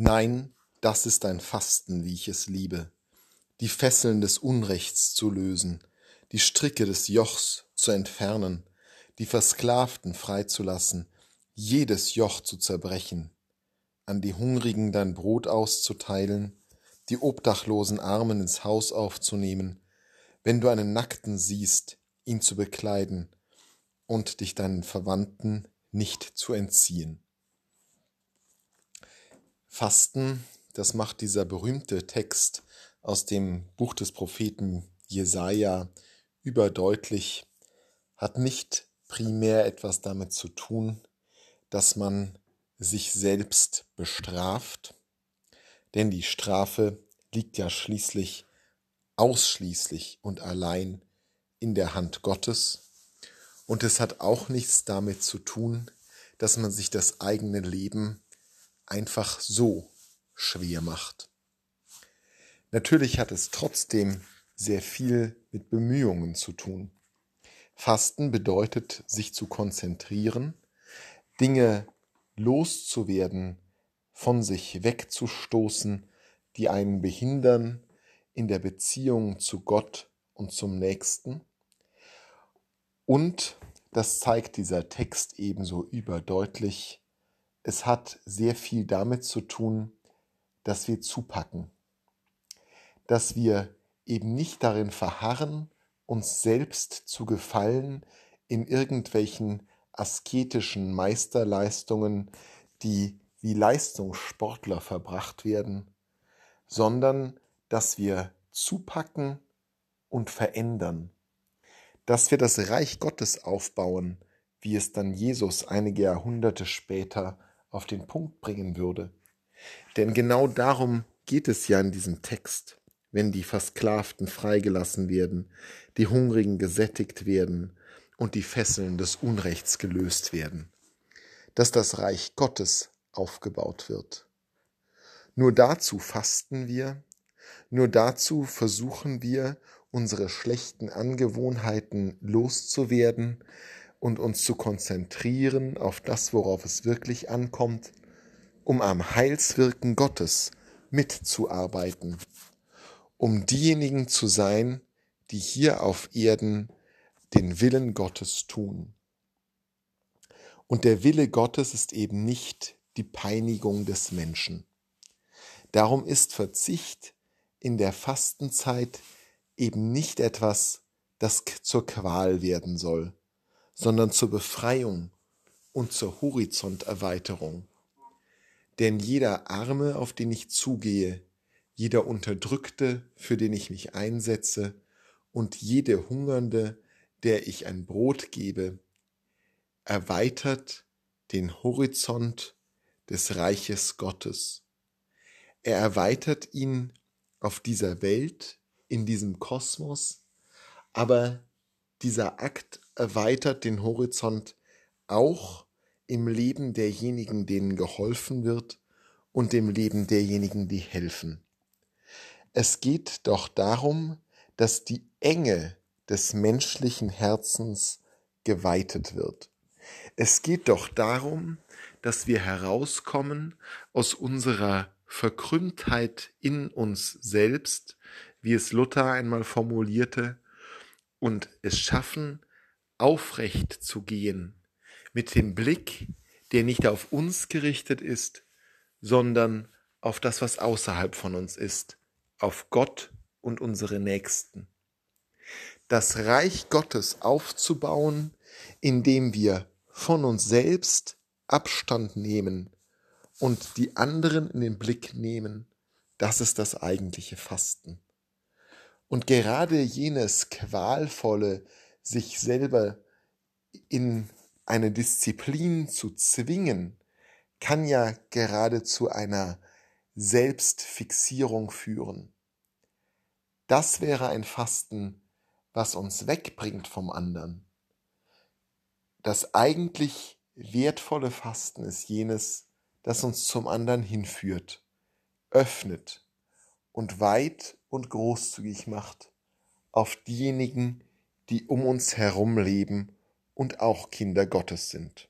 Nein, das ist ein Fasten, wie ich es liebe, die Fesseln des Unrechts zu lösen, die Stricke des Jochs zu entfernen, die Versklavten freizulassen, jedes Joch zu zerbrechen, an die Hungrigen dein Brot auszuteilen, die obdachlosen Armen ins Haus aufzunehmen, wenn du einen Nackten siehst, ihn zu bekleiden und dich deinen Verwandten nicht zu entziehen. Fasten, das macht dieser berühmte Text aus dem Buch des Propheten Jesaja überdeutlich, hat nicht primär etwas damit zu tun, dass man sich selbst bestraft, denn die Strafe liegt ja schließlich ausschließlich und allein in der Hand Gottes. Und es hat auch nichts damit zu tun, dass man sich das eigene Leben einfach so schwer macht. Natürlich hat es trotzdem sehr viel mit Bemühungen zu tun. Fasten bedeutet, sich zu konzentrieren, Dinge loszuwerden, von sich wegzustoßen, die einen behindern in der Beziehung zu Gott und zum Nächsten. Und, das zeigt dieser Text ebenso überdeutlich, es hat sehr viel damit zu tun, dass wir zupacken, dass wir eben nicht darin verharren, uns selbst zu gefallen in irgendwelchen asketischen Meisterleistungen, die wie Leistungssportler verbracht werden, sondern dass wir zupacken und verändern, dass wir das Reich Gottes aufbauen, wie es dann Jesus einige Jahrhunderte später auf den Punkt bringen würde. Denn genau darum geht es ja in diesem Text, wenn die Versklavten freigelassen werden, die Hungrigen gesättigt werden und die Fesseln des Unrechts gelöst werden, dass das Reich Gottes aufgebaut wird. Nur dazu fasten wir, nur dazu versuchen wir, unsere schlechten Angewohnheiten loszuwerden, und uns zu konzentrieren auf das, worauf es wirklich ankommt, um am Heilswirken Gottes mitzuarbeiten, um diejenigen zu sein, die hier auf Erden den Willen Gottes tun. Und der Wille Gottes ist eben nicht die Peinigung des Menschen. Darum ist Verzicht in der Fastenzeit eben nicht etwas, das zur Qual werden soll, sondern zur Befreiung und zur Horizonterweiterung. Denn jeder Arme, auf den ich zugehe, jeder Unterdrückte, für den ich mich einsetze, und jede Hungernde, der ich ein Brot gebe, erweitert den Horizont des Reiches Gottes. Er erweitert ihn auf dieser Welt, in diesem Kosmos, aber dieser Akt erweitert den Horizont auch im Leben derjenigen, denen geholfen wird und dem Leben derjenigen, die helfen. Es geht doch darum, dass die Enge des menschlichen Herzens geweitet wird. Es geht doch darum, dass wir herauskommen aus unserer Verkrümmtheit in uns selbst, wie es Luther einmal formulierte, und es schaffen, aufrecht zu gehen, mit dem Blick, der nicht auf uns gerichtet ist, sondern auf das, was außerhalb von uns ist, auf Gott und unsere Nächsten. Das Reich Gottes aufzubauen, indem wir von uns selbst Abstand nehmen und die anderen in den Blick nehmen, das ist das eigentliche Fasten. Und gerade jenes qualvolle, sich selber in eine Disziplin zu zwingen, kann ja gerade zu einer Selbstfixierung führen. Das wäre ein Fasten, was uns wegbringt vom anderen. Das eigentlich wertvolle Fasten ist jenes, das uns zum anderen hinführt, öffnet und weit und großzügig macht auf diejenigen, die um uns herum leben und auch Kinder Gottes sind.